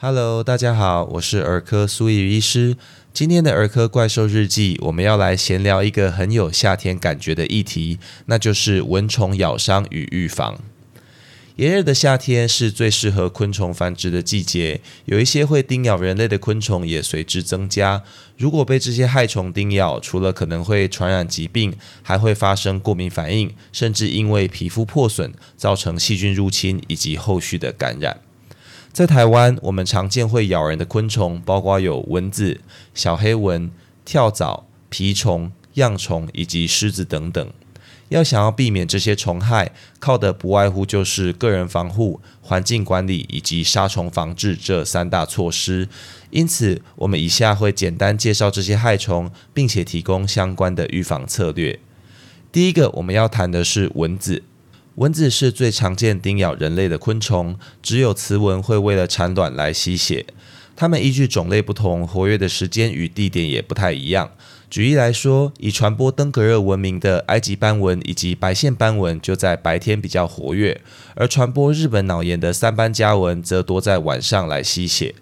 Hello，大家好，我是儿科苏怡医师。今天的儿科怪兽日记，我们要来闲聊一个很有夏天感觉的议题，那就是蚊虫咬伤与预防。炎热的夏天是最适合昆虫繁殖的季节，有一些会叮咬人类的昆虫也随之增加。如果被这些害虫叮咬，除了可能会传染疾病，还会发生过敏反应，甚至因为皮肤破损造成细菌入侵以及后续的感染。在台湾，我们常见会咬人的昆虫，包括有蚊子、小黑蚊、跳蚤、蜱虫、恙虫以及虱子等等。要想要避免这些虫害，靠的不外乎就是个人防护、环境管理以及杀虫防治这三大措施。因此，我们以下会简单介绍这些害虫，并且提供相关的预防策略。第一个，我们要谈的是蚊子。蚊子是最常见叮咬人类的昆虫，只有雌蚊会为了产卵来吸血。它们依据种类不同，活跃的时间与地点也不太一样。举例来说，以传播登革热闻名的埃及斑蚊以及白线斑蚊就在白天比较活跃，而传播日本脑炎的三斑家蚊则多在晚上来吸血。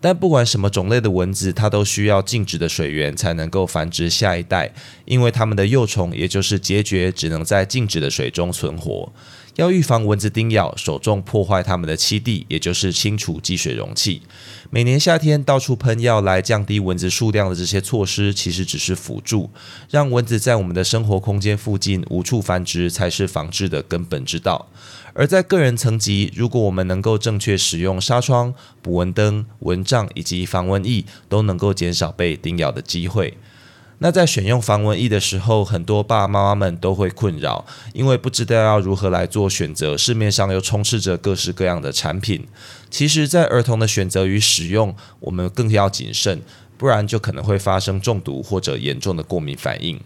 但不管什么种类的蚊子，它都需要静止的水源才能够繁殖下一代，因为它们的幼虫也就是孑孓，只能在静止的水中存活。要预防蚊子叮咬，首重破坏它们的栖地，也就是清除积水容器。每年夏天到处喷药来降低蚊子数量的这些措施，其实只是辅助，让蚊子在我们的生活空间附近无处繁殖，才是防治的根本之道。而在个人层级，如果我们能够正确使用纱窗、捕蚊灯、蚊帐以及防蚊液，都能够减少被叮咬的机会。那在选用防蚊液的时候，很多爸爸妈妈们都会困扰，因为不知道要如何来做选择。市面上又充斥着各式各样的产品。其实，在儿童的选择与使用，我们更要谨慎，不然就可能会发生中毒或者严重的过敏反应。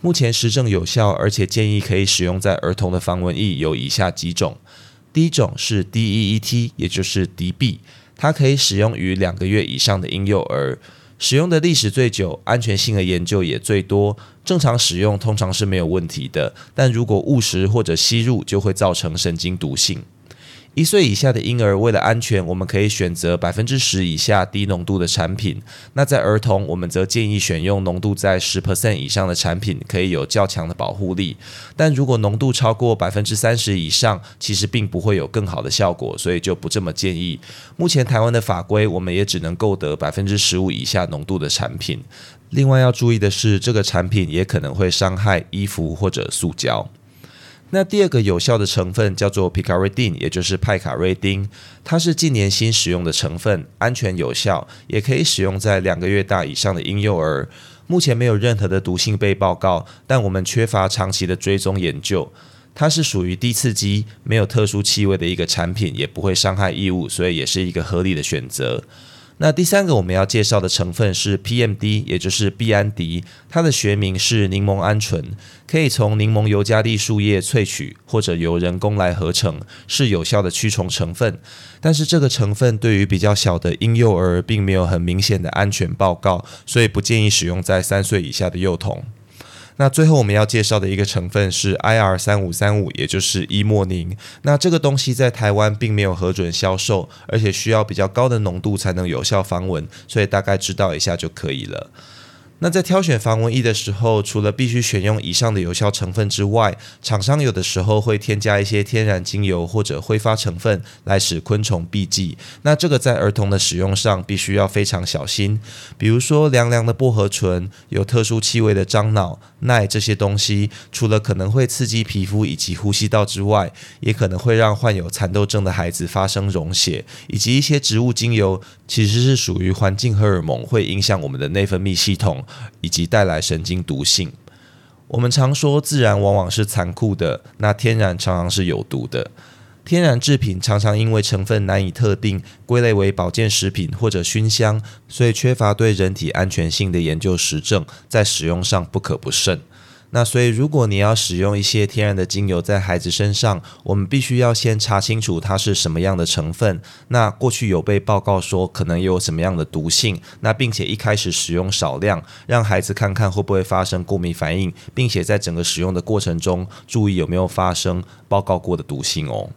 目前实证有效，而且建议可以使用在儿童的防蚊液有以下几种。第一种是 DEET，也就是 DB，它可以使用于两个月以上的婴幼儿，使用的历史最久，安全性的研究也最多。正常使用通常是没有问题的，但如果误食或者吸入，就会造成神经毒性。一岁以下的婴儿，为了安全，我们可以选择百分之十以下低浓度的产品。那在儿童，我们则建议选用浓度在十 percent 以上的产品，可以有较强的保护力。但如果浓度超过百分之三十以上，其实并不会有更好的效果，所以就不这么建议。目前台湾的法规，我们也只能购得百分之十五以下浓度的产品。另外要注意的是，这个产品也可能会伤害衣服或者塑胶。那第二个有效的成分叫做 picaridine，也就是派卡瑞丁，它是近年新使用的成分，安全有效，也可以使用在两个月大以上的婴幼儿。目前没有任何的毒性被报告，但我们缺乏长期的追踪研究。它是属于低刺激、没有特殊气味的一个产品，也不会伤害异物，所以也是一个合理的选择。那第三个我们要介绍的成分是 PMD，也就是必安迪，它的学名是柠檬胺醇，可以从柠檬尤加利树叶萃取，或者由人工来合成，是有效的驱虫成分。但是这个成分对于比较小的婴幼儿并没有很明显的安全报告，所以不建议使用在三岁以下的幼童。那最后我们要介绍的一个成分是 IR 三五三五，也就是伊莫宁。那这个东西在台湾并没有核准销售，而且需要比较高的浓度才能有效防蚊，所以大概知道一下就可以了。那在挑选防蚊液的时候，除了必须选用以上的有效成分之外，厂商有的时候会添加一些天然精油或者挥发成分来使昆虫避忌。那这个在儿童的使用上必须要非常小心。比如说凉凉的薄荷醇、有特殊气味的樟脑、耐这些东西，除了可能会刺激皮肤以及呼吸道之外，也可能会让患有蚕豆症的孩子发生溶血。以及一些植物精油，其实是属于环境荷尔蒙，会影响我们的内分泌系统。以及带来神经毒性。我们常说自然往往是残酷的，那天然常常是有毒的。天然制品常常因为成分难以特定，归类为保健食品或者熏香，所以缺乏对人体安全性的研究实证，在使用上不可不慎。那所以，如果你要使用一些天然的精油在孩子身上，我们必须要先查清楚它是什么样的成分。那过去有被报告说可能有什么样的毒性，那并且一开始使用少量，让孩子看看会不会发生过敏反应，并且在整个使用的过程中注意有没有发生报告过的毒性哦。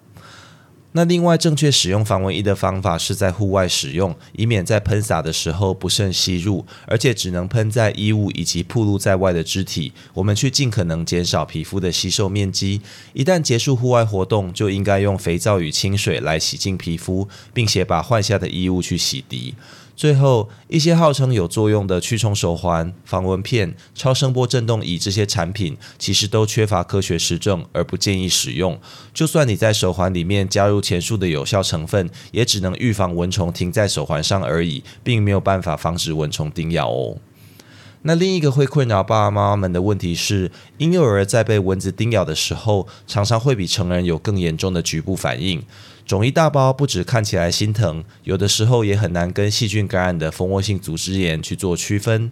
那另外，正确使用防蚊液的方法是在户外使用，以免在喷洒的时候不慎吸入，而且只能喷在衣物以及暴露在外的肢体。我们去尽可能减少皮肤的吸收面积。一旦结束户外活动，就应该用肥皂与清水来洗净皮肤，并且把换下的衣物去洗涤。最后，一些号称有作用的驱虫手环、防蚊片、超声波振动仪这些产品，其实都缺乏科学实证，而不建议使用。就算你在手环里面加入前述的有效成分，也只能预防蚊虫停在手环上而已，并没有办法防止蚊虫叮咬哦。那另一个会困扰爸爸妈妈们的问题是，婴幼儿在被蚊子叮咬的时候，常常会比成人有更严重的局部反应。肿一大包，不止看起来心疼，有的时候也很难跟细菌感染的蜂窝性组织炎去做区分。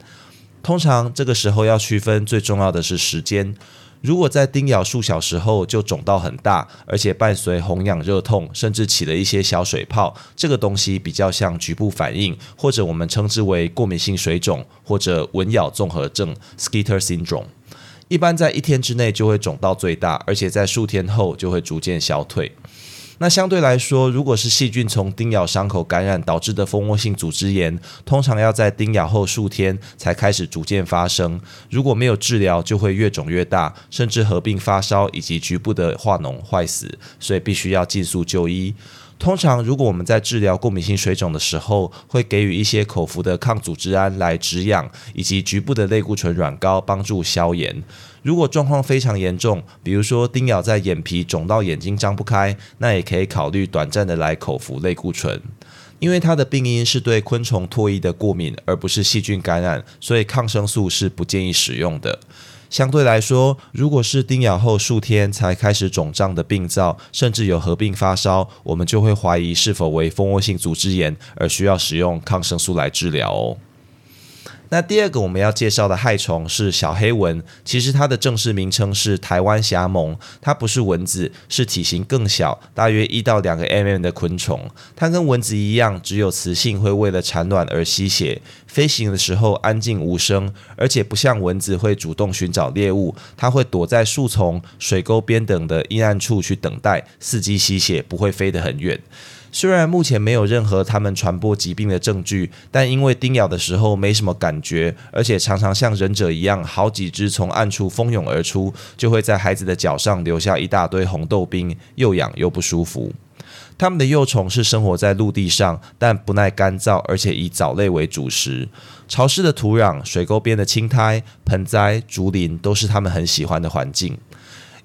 通常这个时候要区分，最重要的是时间。如果在叮咬数小时后就肿到很大，而且伴随红痒热痛，甚至起了一些小水泡，这个东西比较像局部反应，或者我们称之为过敏性水肿，或者蚊咬综合症 （Skeeter Syndrome）。一般在一天之内就会肿到最大，而且在数天后就会逐渐消退。那相对来说，如果是细菌从叮咬伤口感染导致的蜂窝性组织炎，通常要在叮咬后数天才开始逐渐发生。如果没有治疗，就会越肿越大，甚至合并发烧以及局部的化脓坏死，所以必须要尽速就医。通常，如果我们在治疗过敏性水肿的时候，会给予一些口服的抗组织胺来止痒，以及局部的类固醇软膏帮助消炎。如果状况非常严重，比如说叮咬在眼皮肿到眼睛张不开，那也可以考虑短暂的来口服类固醇。因为它的病因是对昆虫唾液的过敏，而不是细菌感染，所以抗生素是不建议使用的。相对来说，如果是叮咬后数天才开始肿胀的病灶，甚至有合并发烧，我们就会怀疑是否为蜂窝性组织炎，而需要使用抗生素来治疗哦。那第二个我们要介绍的害虫是小黑蚊，其实它的正式名称是台湾霞虻，它不是蚊子，是体型更小，大约一到两个 mm 的昆虫。它跟蚊子一样，只有雌性会为了产卵而吸血，飞行的时候安静无声，而且不像蚊子会主动寻找猎物，它会躲在树丛、水沟边等的阴暗处去等待，伺机吸血，不会飞得很远。虽然目前没有任何它们传播疾病的证据，但因为叮咬的时候没什么感觉，而且常常像忍者一样，好几只从暗处蜂拥而出，就会在孩子的脚上留下一大堆红豆冰，又痒又不舒服。它们的幼虫是生活在陆地上，但不耐干燥，而且以藻类为主食。潮湿的土壤、水沟边的青苔、盆栽、竹林都是它们很喜欢的环境。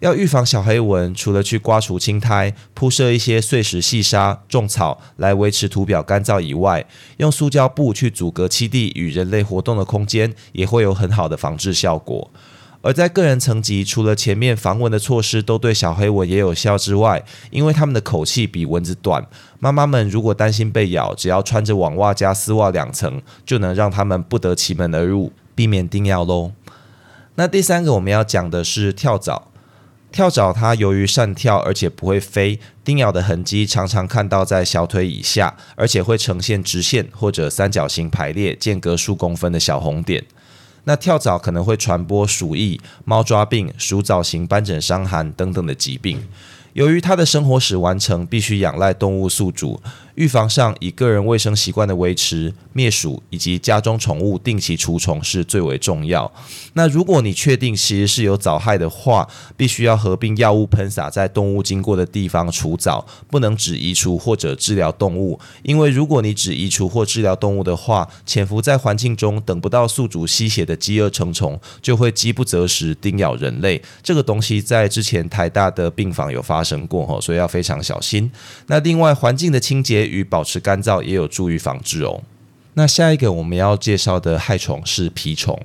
要预防小黑蚊，除了去刮除青苔、铺设一些碎石细沙、种草来维持土表干燥以外，用塑胶布去阻隔栖地与人类活动的空间，也会有很好的防治效果。而在个人层级，除了前面防蚊的措施都对小黑蚊也有效之外，因为它们的口气比蚊子短，妈妈们如果担心被咬，只要穿着网袜加丝袜两层，就能让它们不得其门而入，避免叮咬喽。那第三个我们要讲的是跳蚤。跳蚤它由于善跳，而且不会飞，叮咬的痕迹常常看到在小腿以下，而且会呈现直线或者三角形排列，间隔数公分的小红点。那跳蚤可能会传播鼠疫、猫抓病、鼠蚤型斑疹伤寒等等的疾病。由于它的生活史完成必须仰赖动物宿主，预防上以个人卫生习惯的维持、灭鼠以及家中宠物定期除虫是最为重要。那如果你确定其实是有藻害的话，必须要合并药物喷洒在动物经过的地方除藻，不能只移除或者治疗动物。因为如果你只移除或治疗动物的话，潜伏在环境中等不到宿主吸血的饥饿成虫就会饥不择食叮咬人类。这个东西在之前台大的病房有发。生过哈，所以要非常小心。那另外，环境的清洁与保持干燥也有助于防治哦。那下一个我们要介绍的害虫是蜱虫。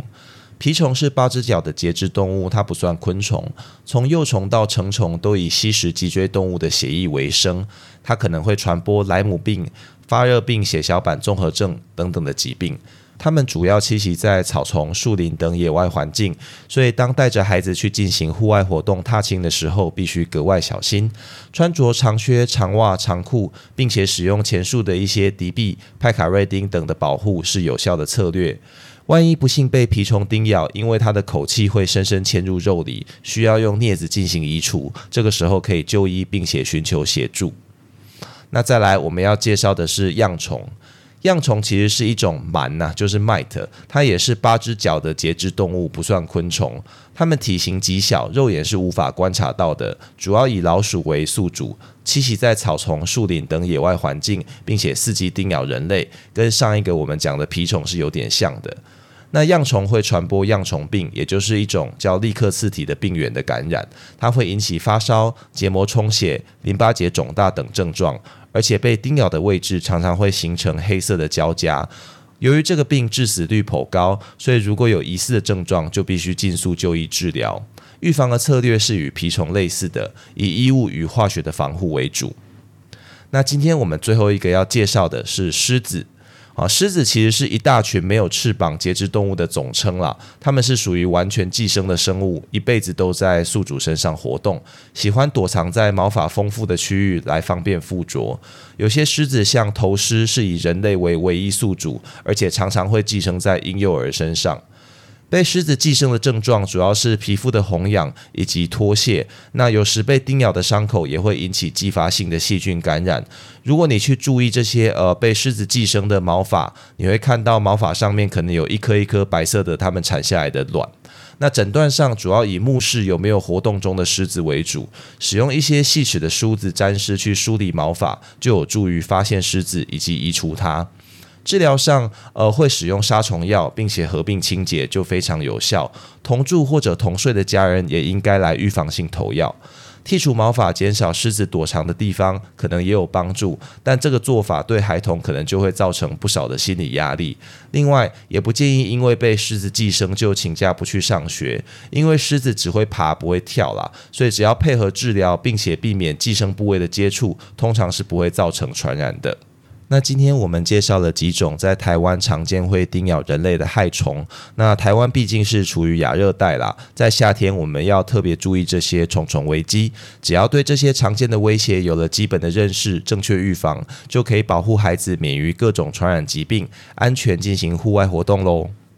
蜱虫是八只脚的节肢动物，它不算昆虫。从幼虫到成虫都以吸食脊椎动物的血液为生。它可能会传播莱姆病、发热病、血小板综合症等等的疾病。它们主要栖息在草丛、树林等野外环境，所以当带着孩子去进行户外活动、踏青的时候，必须格外小心。穿着长靴、长袜、长裤，并且使用前述的一些敌避、派卡瑞丁等的保护是有效的策略。万一不幸被蜱虫叮咬，因为它的口气会深深嵌入肉里，需要用镊子进行移除。这个时候可以就医，并且寻求协助。那再来，我们要介绍的是恙虫。恙虫其实是一种螨呐，就是 mite，它也是八只脚的节肢动物，不算昆虫。它们体型极小，肉眼是无法观察到的，主要以老鼠为宿主，栖息在草丛、树林等野外环境，并且伺机叮咬人类，跟上一个我们讲的蜱虫是有点像的。那恙虫会传播恙虫病，也就是一种叫利克次体的病原的感染，它会引起发烧、结膜充血、淋巴结肿大等症状，而且被叮咬的位置常常会形成黑色的交痂。由于这个病致死率颇高，所以如果有疑似的症状，就必须尽速就医治疗。预防的策略是与蜱虫类似的，以衣物与化学的防护为主。那今天我们最后一个要介绍的是狮子。啊，狮子其实是一大群没有翅膀节肢动物的总称啦。它们是属于完全寄生的生物，一辈子都在宿主身上活动，喜欢躲藏在毛发丰富的区域来方便附着。有些狮子像头狮，是以人类为唯一宿主，而且常常会寄生在婴幼儿身上。被狮子寄生的症状主要是皮肤的红痒以及脱屑，那有时被叮咬的伤口也会引起继发性的细菌感染。如果你去注意这些呃被狮子寄生的毛发，你会看到毛发上面可能有一颗一颗白色的它们产下来的卵。那诊断上主要以目视有没有活动中的狮子为主，使用一些细齿的梳子沾湿去梳理毛发，就有助于发现狮子以及移除它。治疗上，呃，会使用杀虫药，并且合并清洁，就非常有效。同住或者同睡的家人也应该来预防性投药。剔除毛发，减少狮子躲藏的地方，可能也有帮助。但这个做法对孩童可能就会造成不少的心理压力。另外，也不建议因为被狮子寄生就请假不去上学，因为狮子只会爬不会跳啦。所以只要配合治疗，并且避免寄生部位的接触，通常是不会造成传染的。那今天我们介绍了几种在台湾常见会叮咬人类的害虫。那台湾毕竟是处于亚热带啦，在夏天我们要特别注意这些虫虫危机。只要对这些常见的威胁有了基本的认识，正确预防，就可以保护孩子免于各种传染疾病，安全进行户外活动喽。